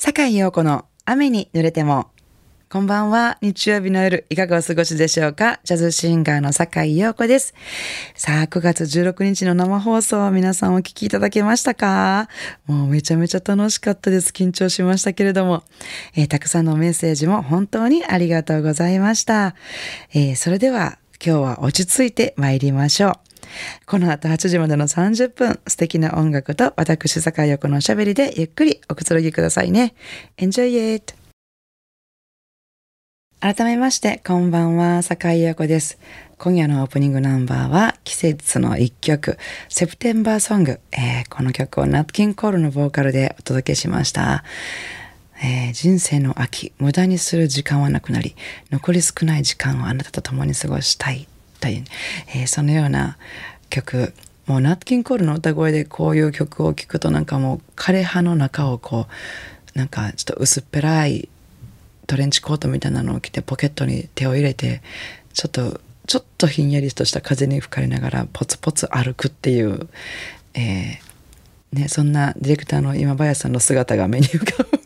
坂井陽子の雨に濡れても。こんばんは。日曜日の夜、いかがお過ごしでしょうか？ジャズシンガーの坂井陽子です。さあ、9月16日の生放送、皆さんお聞きいただけましたか？もうめちゃめちゃ楽しかったです。緊張しましたけれども。えー、たくさんのメッセージも本当にありがとうございました。えー、それでは、今日は落ち着いて参りましょう。この後8時までの30分、素敵な音楽と私、坂井陽子のおしゃべりでゆっくりおくつろぎくださいね。Enjoy it! 改めまして、こんばんは、坂井陽子です。今夜のオープニングナンバーは、季節の一曲、セプテンバーソング。えー、この曲をナッキンコールのボーカルでお届けしました。えー、人生の秋、無駄にする時間はなくなり、残り少ない時間をあなたと共に過ごしたい。という、えー、そのような曲もうナッキンコールの歌声でこういう曲を聴くとなんかもう枯葉の中をこうなんかちょっと薄っぺらいトレンチコートみたいなのを着てポケットに手を入れてちょっとちょっとひんやりとした風に吹かれながらポツポツ歩くっていう、えーね、そんなディレクターの今林さんの姿が目に浮かぶ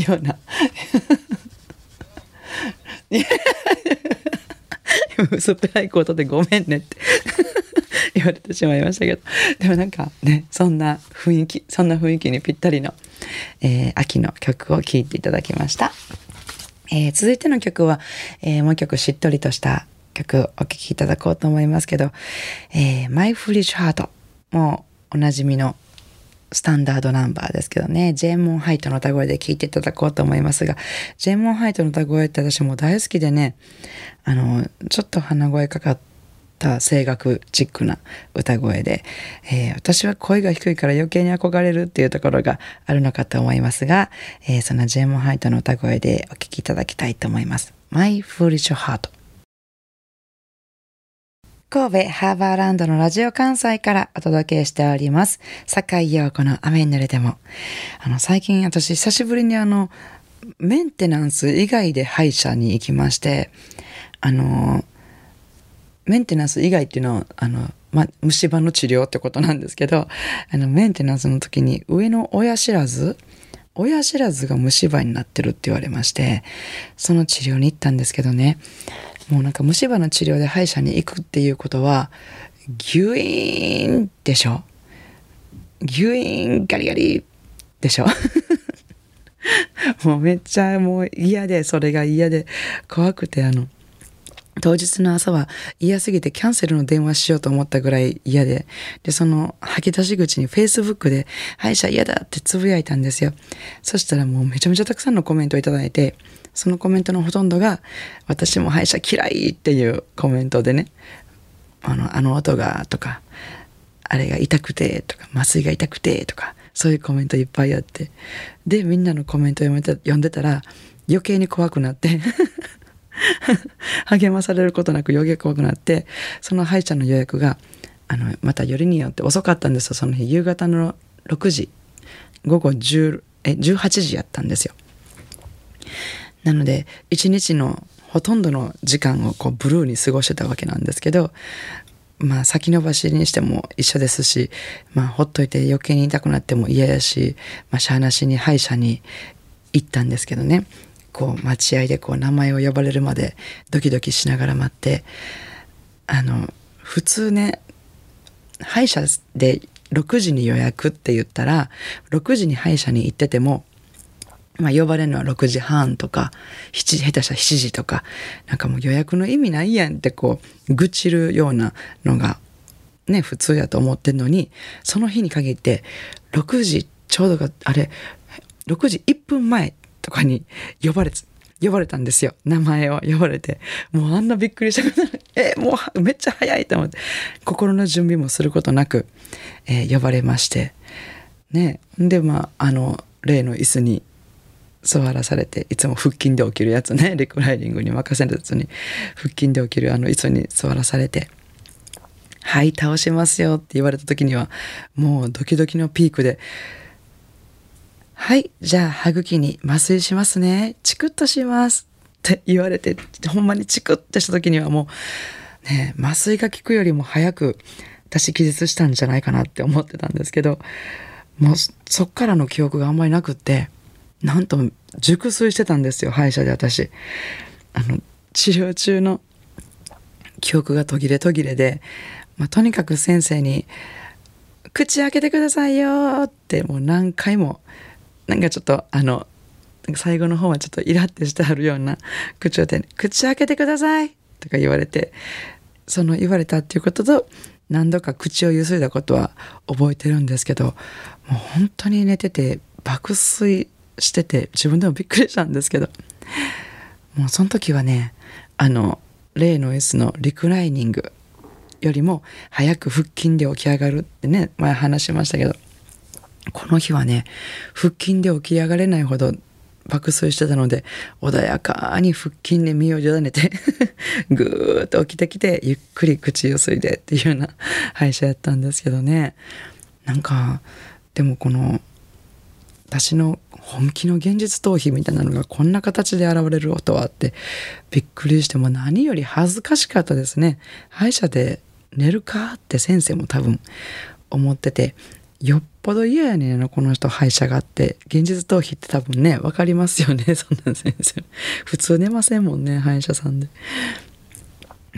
ような。薄っぺらいコートでごめんねって。言われてしまいましたけど。でもなんかねそんな雰囲気そんな雰囲気にぴったりの、えー、秋の曲を聴いていただきました、えー、続いての曲は、えー、もう一曲しっとりとした曲お聴きいただこうと思いますけど「えー、My Foolish Heart」もうおなじみのスタンダードナンバーですけどね、ジェー・モン・ハイトの歌声で聴いていただこうと思いますが、ジェー・モン・ハイトの歌声って私も大好きでね、あの、ちょっと鼻声かかった声楽チックな歌声で、えー、私は声が低いから余計に憧れるっていうところがあるのかと思いますが、えー、そのジェーン・モン・ハイトの歌声でお聴きいただきたいと思います。My Foolish Heart 神戸ハーバーランドのラジオ関西からお届けしております。坂井陽子の雨に濡れても。あの、最近私久しぶりにあの、メンテナンス以外で歯医者に行きまして、あの、メンテナンス以外っていうのは、あの、ま、虫歯の治療ってことなんですけど、あの、メンテナンスの時に上の親知らず、親知らずが虫歯になってるって言われまして、その治療に行ったんですけどね、もうなんか虫歯の治療で歯医者に行くっていうことは、ギュイーンでしょギュイーンガリガリでしょ もうめっちゃもう嫌で、それが嫌で、怖くてあの、当日の朝は嫌すぎてキャンセルの電話しようと思ったぐらい嫌で、で、その吐き出し口に Facebook で歯医者嫌だってつぶやいたんですよ。そしたらもうめちゃめちゃたくさんのコメントをいただいて、そのコメントのほとんどが、私も歯医者嫌いっていうコメントでね、あの、あの音がとか、あれが痛くてとか、麻酔が痛くてとか、そういうコメントいっぱいあって。で、みんなのコメント読めた読んでたら、余計に怖くなって、励まされることなく余計怖くなって、その歯医者の予約が、あの、またよりによって遅かったんですよ。その日、夕方の6時、午後10、え、18時やったんですよ。なので一日のほとんどの時間をこうブルーに過ごしてたわけなんですけどまあ先延ばしにしても一緒ですしまあほっといて余計に痛くなっても嫌やし、まあ、しゃあなしに歯医者に行ったんですけどね。こう待合でこう名前を呼ばれるまでドキドキしながら待ってあの普通ね歯医者で6時に予約って言ったら6時に歯医者に行っててもまあ、呼ばれるのは6時半とか、7時、下手したら7時とか、なんかもう予約の意味ないやんってこう、愚痴るようなのが、ね、普通やと思ってんのに、その日に限って、6時ちょうどが、あれ、6時1分前とかに呼ばれて、呼ばれたんですよ。名前を呼ばれて。もうあんなびっくりしたことない。え、もうめっちゃ早いと思って。心の準備もすることなく、えー、呼ばれまして。ね。で、まあ、あの、例の椅子に座らされていつも腹筋で起きるやつね。リクライニングに任せるやつに腹筋で起きるあの椅子に座らされて「はい倒しますよ」って言われた時にはもうドキドキのピークで「はいじゃあ歯茎に麻酔しますね。チクッとします」って言われてほんまにチクッとした時にはもうね麻酔が効くよりも早く私気絶したんじゃないかなって思ってたんですけどもうそっからの記憶があんまりなくってなんと熟睡してたんですよ歯医者で私。あの治療中の記憶が途切れ途切れで、まあ、とにかく先生に「口開けてくださいよ」ってもう何回もなんかちょっとあの最後の方はちょっとイラってしてあるような口調で「口開けてください」とか言われてその言われたっていうことと何度か口をゆすいだことは覚えてるんですけどもう本当に寝てて爆睡してて自分でもびっくりしたんですけど。もうその時はねあの例の S のリクライニングよりも早く腹筋で起き上がるってね前話しましたけど。この日はね腹筋で起き上がれないほど爆睡してたので穏やかに腹筋で身を委ねて ぐーっと起きてきてゆっくり口ゆすいでっていうような歯医者やったんですけどね。なんかでもこの私の本気の現実逃避みたいなのがこんな形で現れる音はあってびっくりしても何より恥ずかしかったですね。歯医者で寝るかって先生も多分思っててよっぽど嫌やねんなこの人歯医者があって。現実逃避って多分ね分かりますよね そんな先生。普通寝ませんもんね歯医者さんで。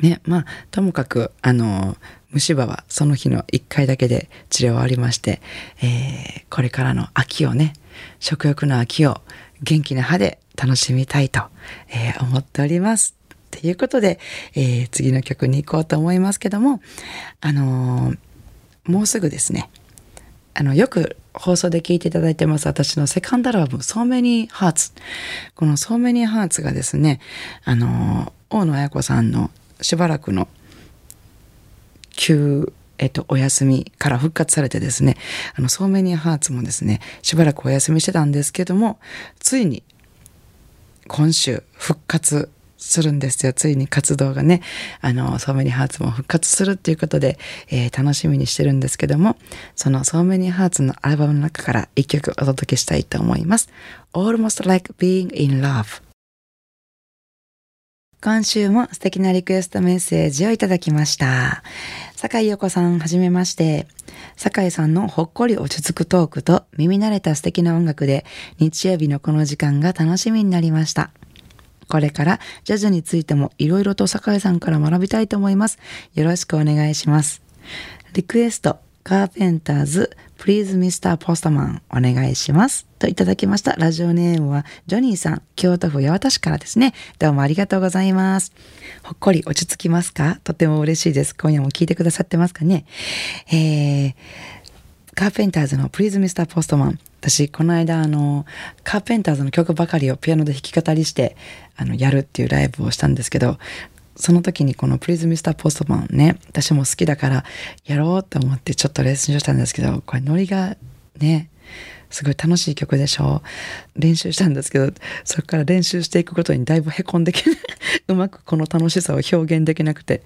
ねまあともかくあの虫歯はその日の1回だけで治療終わりまして、えー、これからの秋をね食欲の秋を元気な歯で楽しみたいと、えー、思っております。ということで、えー、次の曲に行こうと思いますけども、あのー、もうすぐですね、あの、よく放送で聞いていただいてます、私のセカンダルアルバム、So Many Hearts。この So Many Hearts がですね、あの大野彩子さんのしばらくの休えっと、お休みから復活されてですね、あの、そうめにハーツもですね、しばらくお休みしてたんですけども、ついに今週復活するんですよ。ついに活動がね、あの、そうめにハーツも復活するっていうことで、えー、楽しみにしてるんですけども、そのそうめにハーツのアルバムの中から一曲お届けしたいと思います。Almost Like Being in Love 今週も素敵なリクエストメッセージをいただきました。坂井陽子さん、はじめまして。坂井さんのほっこり落ち着くトークと耳慣れた素敵な音楽で日曜日のこの時間が楽しみになりました。これからジャズについてもいろいろと坂井さんから学びたいと思います。よろしくお願いします。リクエスト、カーペンターズ Please Mr. Postman お願いします。といただきました。ラジオネームはジョニーさん、京都府八幡市からですね。どうもありがとうございます。ほっこり落ち着きますか？とても嬉しいです。今夜も聞いてくださってますかね？えー、カーペンターズの Please Mr. Postman 私この間あのカーペンターズの曲ばかりをピアノで弾き語りしてあのやるっていうライブをしたんですけどその時にこのプリズムスターポストマンね、私も好きだからやろうと思ってちょっとレッスンしたんですけど、これノリがね、すごい楽しい曲でしょ練習したんですけど、そこから練習していくことにだいぶへこんでき うまくこの楽しさを表現できなくて、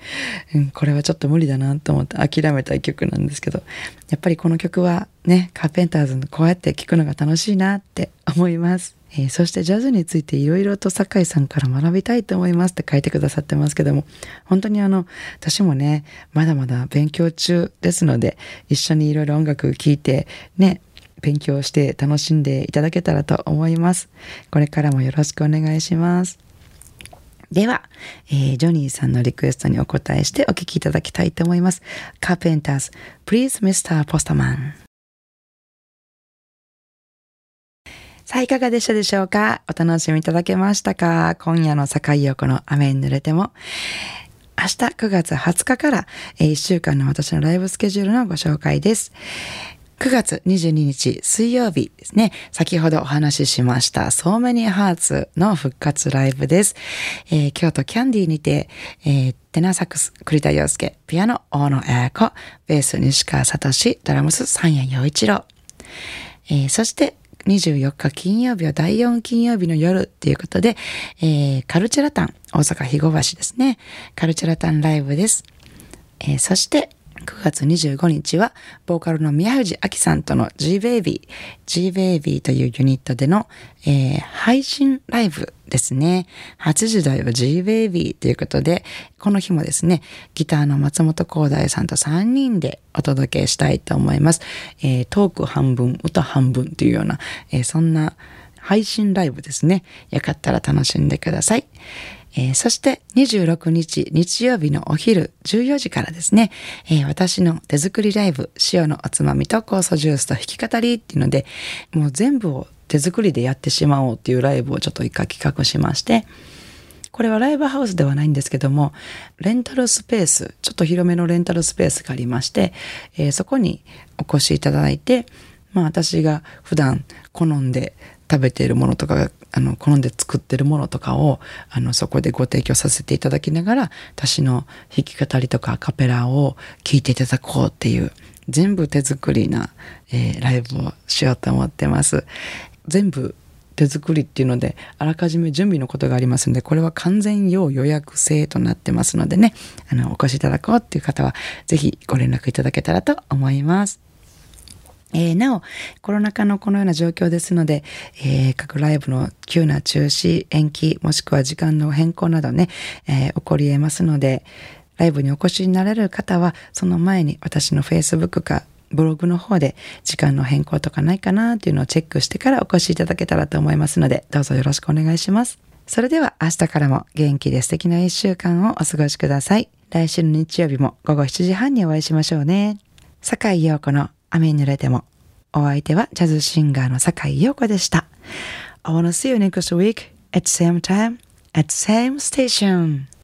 うん、これはちょっと無理だなと思って諦めたい曲なんですけど、やっぱりこの曲はね、カーペンターズのこうやって聴くのが楽しいなって 思います。えー、そしてジャズについていろいろと酒井さんから学びたいと思いますって書いてくださってますけども、本当にあの、私もね、まだまだ勉強中ですので、一緒にいろいろ音楽聴いて、ね、勉強して楽しんでいただけたらと思います。これからもよろしくお願いします。では、えー、ジョニーさんのリクエストにお答えしてお聴きいただきたいと思います。カーペンターズ、Please Mr. Postman。さあ、いかがでしたでしょうか？お楽しみいただけましたか？今夜の坂井横の雨に濡れても。明日9月20日から、1週間の私のライブスケジュールのご紹介です。9月22日水曜日ですね。先ほどお話ししました、So Many Hearts の復活ライブです。えー、京都キャンディーにて、えー、テナーサックス栗田洋介、ピアノ大野彩子、ベース西川聡、ドラムス三谷洋一郎。えー、そして24日金曜日は第4金曜日の夜っていうことで、えー、カルチェラタン、大阪肥後橋ですね。カルチェラタンライブです。えー、そして9月25日は、ボーカルの宮藤明さんとの G-Baby、G-Baby というユニットでの、えー、配信ライブですね。8時台は G-Baby ということで、この日もですね、ギターの松本光大さんと3人でお届けしたいと思います。えー、トーク半分、歌半分というような、えー、そんな配信ライブですね。よかったら楽しんでください。えー、そして26日日曜日のお昼14時からですね、えー、私の手作りライブ塩のおつまみと酵素ジュースと弾き語りっていうのでもう全部を手作りでやってしまおうっていうライブをちょっと一回企画しましてこれはライブハウスではないんですけどもレンタルスペースちょっと広めのレンタルスペースがありまして、えー、そこにお越しいただいてまあ私が普段好んで食べているものとかあの好んで作ってるものとかをあのそこでご提供させていただきながら私の弾き語りとかアカペラを聴いていただこうっていう全部手作りな、えー、ライブをしようと思ってます。全部手作りっていうのであらかじめ準備のことがありますのでこれは完全要予約制となってますのでねあのお越しいただこうっていう方は是非ご連絡いただけたらと思います。えー、なお、コロナ禍のこのような状況ですので、えー、各ライブの急な中止、延期、もしくは時間の変更などね、えー、起こり得ますので、ライブにお越しになれる方は、その前に私の Facebook かブログの方で時間の変更とかないかなっていうのをチェックしてからお越しいただけたらと思いますので、どうぞよろしくお願いします。それでは明日からも元気で素敵な一週間をお過ごしください。来週の日曜日も午後7時半にお会いしましょうね。坂井陽子の雨に濡れても。お相手はジャズシンガーの坂井陽子でした。I wanna see you next week at same time at same station.